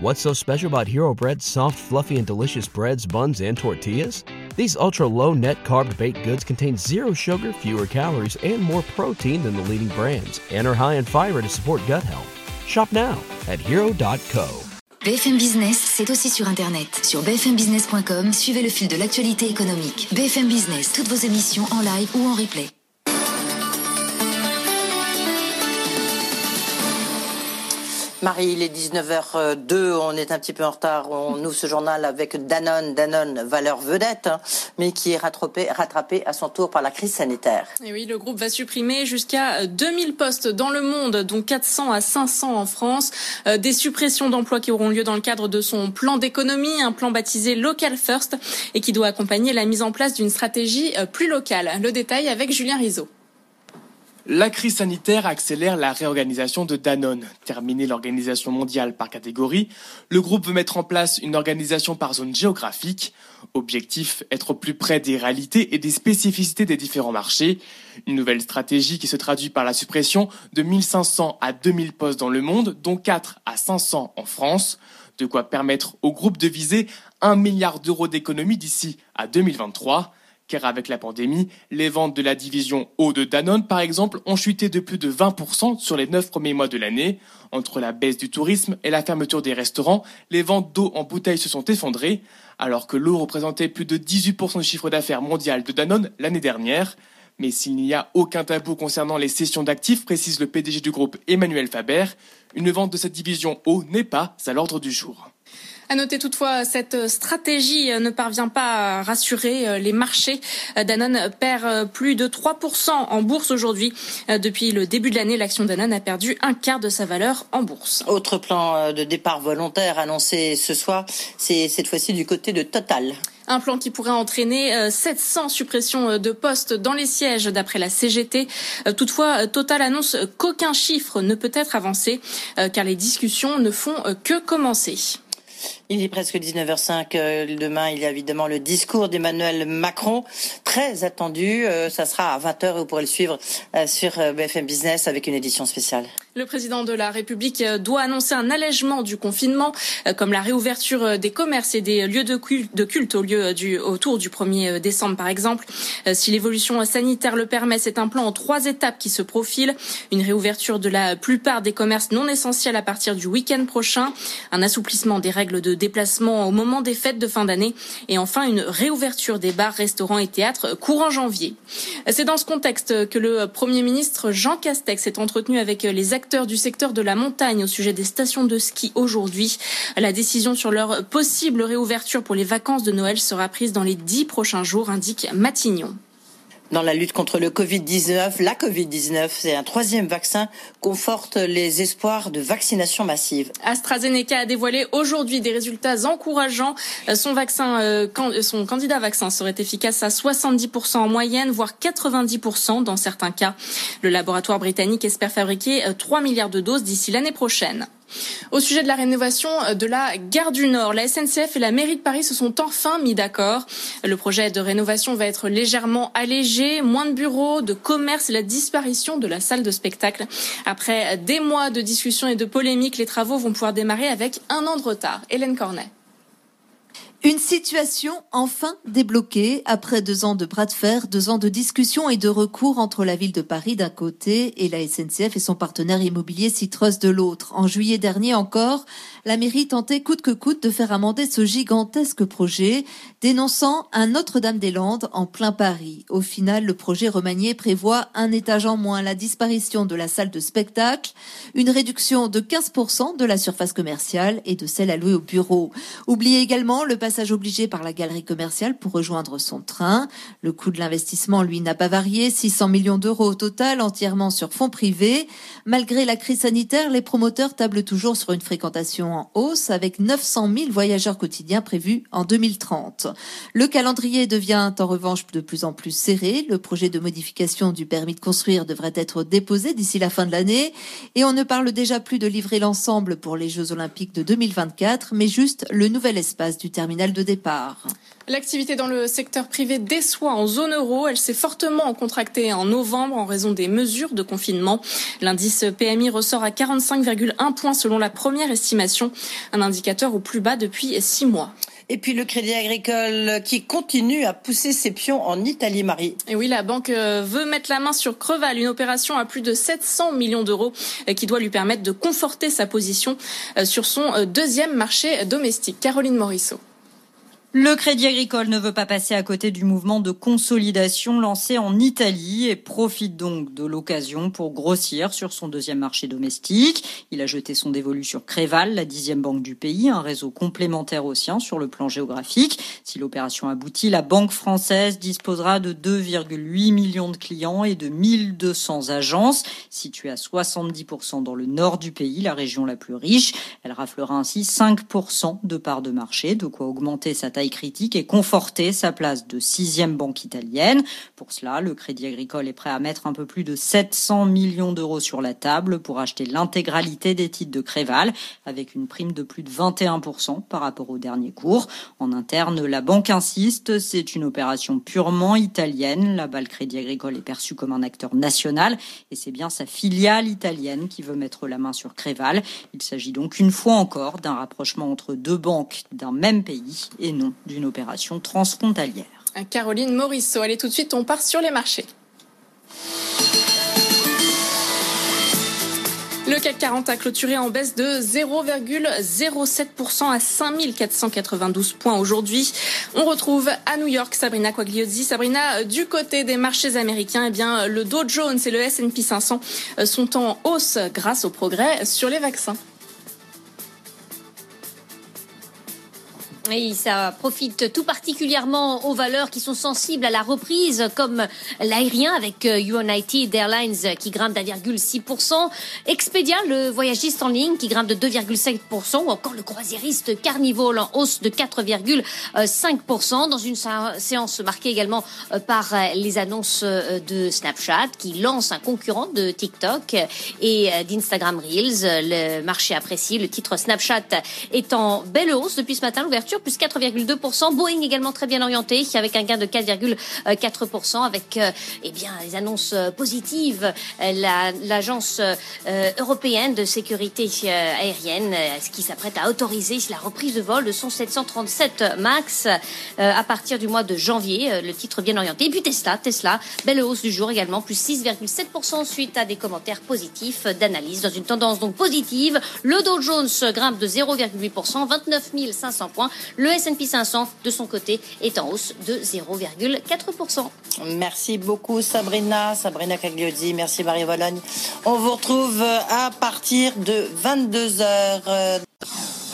What's so special about Hero Bread's soft, fluffy, and delicious breads, buns, and tortillas? These ultra low net carb baked goods contain zero sugar, fewer calories, and more protein than the leading brands, and are high in fiber to support gut health. Shop now at hero.co. BFM Business, c'est aussi sur Internet. Sur bfmbusiness.com, suivez le fil de l'actualité économique. BFM Business, toutes vos émissions en live ou en replay. Marie, il est 19h02, on est un petit peu en retard. On ouvre ce journal avec Danone, Danone, valeur vedette, hein, mais qui est rattrapé, rattrapé à son tour par la crise sanitaire. Oui, le groupe va supprimer jusqu'à 2000 postes dans le monde, dont 400 à 500 en France. Euh, des suppressions d'emplois qui auront lieu dans le cadre de son plan d'économie, un plan baptisé Local First, et qui doit accompagner la mise en place d'une stratégie euh, plus locale. Le détail avec Julien Rizzo. La crise sanitaire accélère la réorganisation de Danone. Terminer l'organisation mondiale par catégorie, le groupe veut mettre en place une organisation par zone géographique. Objectif, être plus près des réalités et des spécificités des différents marchés. Une nouvelle stratégie qui se traduit par la suppression de 1500 à 2000 postes dans le monde, dont 4 à 500 en France. De quoi permettre au groupe de viser 1 milliard d'euros d'économie d'ici à 2023 car avec la pandémie, les ventes de la division eau de Danone, par exemple, ont chuté de plus de 20% sur les 9 premiers mois de l'année. Entre la baisse du tourisme et la fermeture des restaurants, les ventes d'eau en bouteille se sont effondrées, alors que l'eau représentait plus de 18% du chiffre d'affaires mondial de Danone l'année dernière. Mais s'il n'y a aucun tabou concernant les cessions d'actifs, précise le PDG du groupe Emmanuel Faber, une vente de cette division eau n'est pas à l'ordre du jour. À noter toutefois, cette stratégie ne parvient pas à rassurer les marchés. Danone perd plus de 3% en bourse aujourd'hui. Depuis le début de l'année, l'action Danone a perdu un quart de sa valeur en bourse. Autre plan de départ volontaire annoncé ce soir, c'est cette fois-ci du côté de Total. Un plan qui pourrait entraîner 700 suppressions de postes dans les sièges d'après la CGT. Toutefois, Total annonce qu'aucun chiffre ne peut être avancé car les discussions ne font que commencer. Il est presque 19h05. Demain, il y a évidemment le discours d'Emmanuel Macron, très attendu. Ça sera à 20h et vous pourrez le suivre sur BFM Business avec une édition spéciale. Le président de la République doit annoncer un allègement du confinement, comme la réouverture des commerces et des lieux de culte, au lieu du, autour du 1er décembre, par exemple. Si l'évolution sanitaire le permet, c'est un plan en trois étapes qui se profile. Une réouverture de la plupart des commerces non essentiels à partir du week-end prochain, un assouplissement des règles de déplacement au moment des fêtes de fin d'année et enfin une réouverture des bars, restaurants et théâtres courant janvier. C'est dans ce contexte que le Premier ministre Jean Castex s'est entretenu avec les acteurs du secteur de la montagne au sujet des stations de ski aujourd'hui. La décision sur leur possible réouverture pour les vacances de Noël sera prise dans les dix prochains jours, indique Matignon dans la lutte contre le Covid-19. La Covid-19, c'est un troisième vaccin, conforte les espoirs de vaccination massive. AstraZeneca a dévoilé aujourd'hui des résultats encourageants. Son vaccin, son candidat vaccin serait efficace à 70% en moyenne, voire 90% dans certains cas. Le laboratoire britannique espère fabriquer 3 milliards de doses d'ici l'année prochaine. Au sujet de la rénovation de la gare du Nord, la SNCF et la mairie de Paris se sont enfin mis d'accord. Le projet de rénovation va être légèrement allégé, moins de bureaux, de commerce et la disparition de la salle de spectacle. Après des mois de discussions et de polémiques, les travaux vont pouvoir démarrer avec un an de retard. Hélène Cornet. Une situation enfin débloquée après deux ans de bras de fer, deux ans de discussions et de recours entre la ville de Paris d'un côté et la SNCF et son partenaire immobilier Citrus de l'autre. En juillet dernier encore, la mairie tentait coûte que coûte de faire amender ce gigantesque projet, dénonçant un Notre-Dame-des-Landes en plein Paris. Au final, le projet remanié prévoit un étage en moins, la disparition de la salle de spectacle, une réduction de 15% de la surface commerciale et de celle allouée au bureau. Oubliez également le passage obligé par la galerie commerciale pour rejoindre son train. Le coût de l'investissement, lui, n'a pas varié, 600 millions d'euros au total, entièrement sur fonds privés. Malgré la crise sanitaire, les promoteurs tablent toujours sur une fréquentation en hausse, avec 900 000 voyageurs quotidiens prévus en 2030. Le calendrier devient en revanche de plus en plus serré. Le projet de modification du permis de construire devrait être déposé d'ici la fin de l'année, et on ne parle déjà plus de livrer l'ensemble pour les Jeux Olympiques de 2024, mais juste le nouvel espace du terminal terminal de départ. L'activité dans le secteur privé déçoit en zone euro. Elle s'est fortement contractée en novembre en raison des mesures de confinement. L'indice PMI ressort à 45,1 points selon la première estimation, un indicateur au plus bas depuis six mois. Et puis le Crédit Agricole qui continue à pousser ses pions en Italie, Marie. Et oui, la banque euh, veut mettre la main sur Creval, une opération à plus de 700 millions d'euros euh, qui doit lui permettre de conforter sa position euh, sur son deuxième marché domestique. Caroline Morisseau. Le Crédit Agricole ne veut pas passer à côté du mouvement de consolidation lancé en Italie et profite donc de l'occasion pour grossir sur son deuxième marché domestique. Il a jeté son dévolu sur Créval, la dixième banque du pays, un réseau complémentaire au sien sur le plan géographique. Si l'opération aboutit, la banque française disposera de 2,8 millions de clients et de 1200 agences, situées à 70% dans le nord du pays, la région la plus riche. Elle raflera ainsi 5% de parts de marché, de quoi augmenter sa critique et conforter sa place de sixième banque italienne. Pour cela, le Crédit Agricole est prêt à mettre un peu plus de 700 millions d'euros sur la table pour acheter l'intégralité des titres de Créval, avec une prime de plus de 21% par rapport au dernier cours. En interne, la banque insiste, c'est une opération purement italienne. Là-bas, le Crédit Agricole est perçu comme un acteur national et c'est bien sa filiale italienne qui veut mettre la main sur Créval. Il s'agit donc une fois encore d'un rapprochement entre deux banques d'un même pays et non d'une opération transfrontalière. Caroline Morisseau, allez tout de suite, on part sur les marchés. Le CAC 40 a clôturé en baisse de 0,07% à 5492 points aujourd'hui. On retrouve à New York Sabrina Quagliozzi. Sabrina, du côté des marchés américains, eh bien, le Dow Jones et le S&P 500 sont en hausse grâce au progrès sur les vaccins. Et ça profite tout particulièrement aux valeurs qui sont sensibles à la reprise, comme l'aérien avec euh, United Airlines qui grimpe d'1,6%, Expedia, le voyagiste en ligne qui grimpe de 2,5%, ou encore le croisiériste Carnival en hausse de 4,5%, dans une séance marquée également euh, par euh, les annonces de Snapchat qui lance un concurrent de TikTok et d'Instagram Reels. Le marché apprécie, le titre Snapchat est en belle hausse. Depuis ce matin, l'ouverture plus 4,2%. Boeing également très bien orienté, avec un gain de 4,4%, avec euh, eh bien les annonces euh, positives. Euh, l'agence européenne de sécurité aérienne, ce qui s'apprête à autoriser la reprise de vol de son 737 Max à partir du mois de janvier. Le titre bien orienté. Et puis Tesla, Tesla, belle hausse du jour également, plus 6,7% suite à des commentaires positifs d'analyse dans une tendance donc positive. Le Dow Jones grimpe de 0,8%, 29 500 points. Le S&P 500, de son côté, est en hausse de 0,4%. Merci beaucoup Sabrina, Sabrina Cagliozzi, merci Marie Vologne. On vous retrouve à partir de 22h.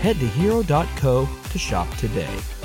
Head to hero.co to shop today.